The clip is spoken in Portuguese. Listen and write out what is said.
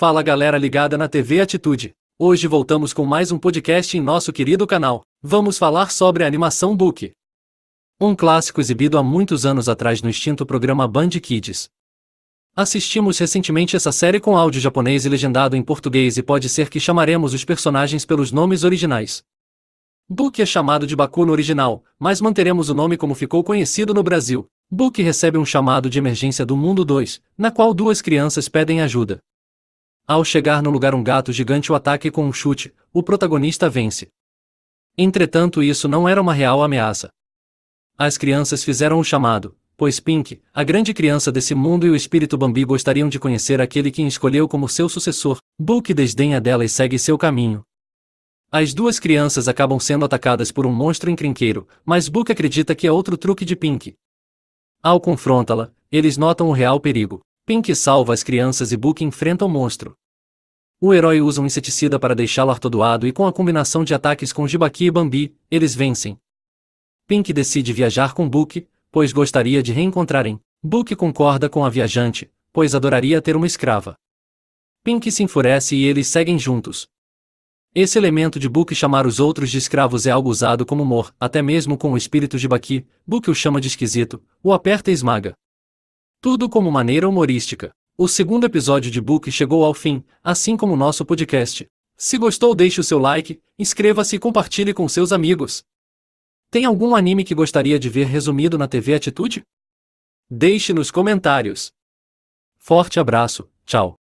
Fala galera ligada na TV Atitude. Hoje voltamos com mais um podcast em nosso querido canal. Vamos falar sobre a animação Book. Um clássico exibido há muitos anos atrás no extinto programa Band Kids. Assistimos recentemente essa série com áudio japonês e legendado em português e pode ser que chamaremos os personagens pelos nomes originais. Book é chamado de Baku no original, mas manteremos o nome como ficou conhecido no Brasil. Book recebe um chamado de emergência do Mundo 2, na qual duas crianças pedem ajuda. Ao chegar no lugar um gato gigante o ataque com um chute, o protagonista vence. Entretanto, isso não era uma real ameaça. As crianças fizeram o chamado, pois Pink, a grande criança desse mundo e o espírito Bambi gostariam de conhecer aquele que escolheu como seu sucessor. Book desdenha dela e segue seu caminho. As duas crianças acabam sendo atacadas por um monstro encrenqueiro, mas Book acredita que é outro truque de Pink. Ao confrontá-la, eles notam o real perigo. Pink salva as crianças e Book enfrenta o monstro. O herói usa um inseticida para deixá-lo atordoado e com a combinação de ataques com Jibaki e Bambi, eles vencem. Pink decide viajar com Book, pois gostaria de reencontrarem. Book concorda com a viajante, pois adoraria ter uma escrava. Pink se enfurece e eles seguem juntos. Esse elemento de Book chamar os outros de escravos é algo usado como humor, até mesmo com o espírito de Baki, Book o chama de esquisito, o aperta e esmaga. Tudo como maneira humorística. O segundo episódio de Book chegou ao fim, assim como o nosso podcast. Se gostou, deixe o seu like, inscreva-se e compartilhe com seus amigos. Tem algum anime que gostaria de ver resumido na TV Atitude? Deixe nos comentários. Forte abraço, tchau.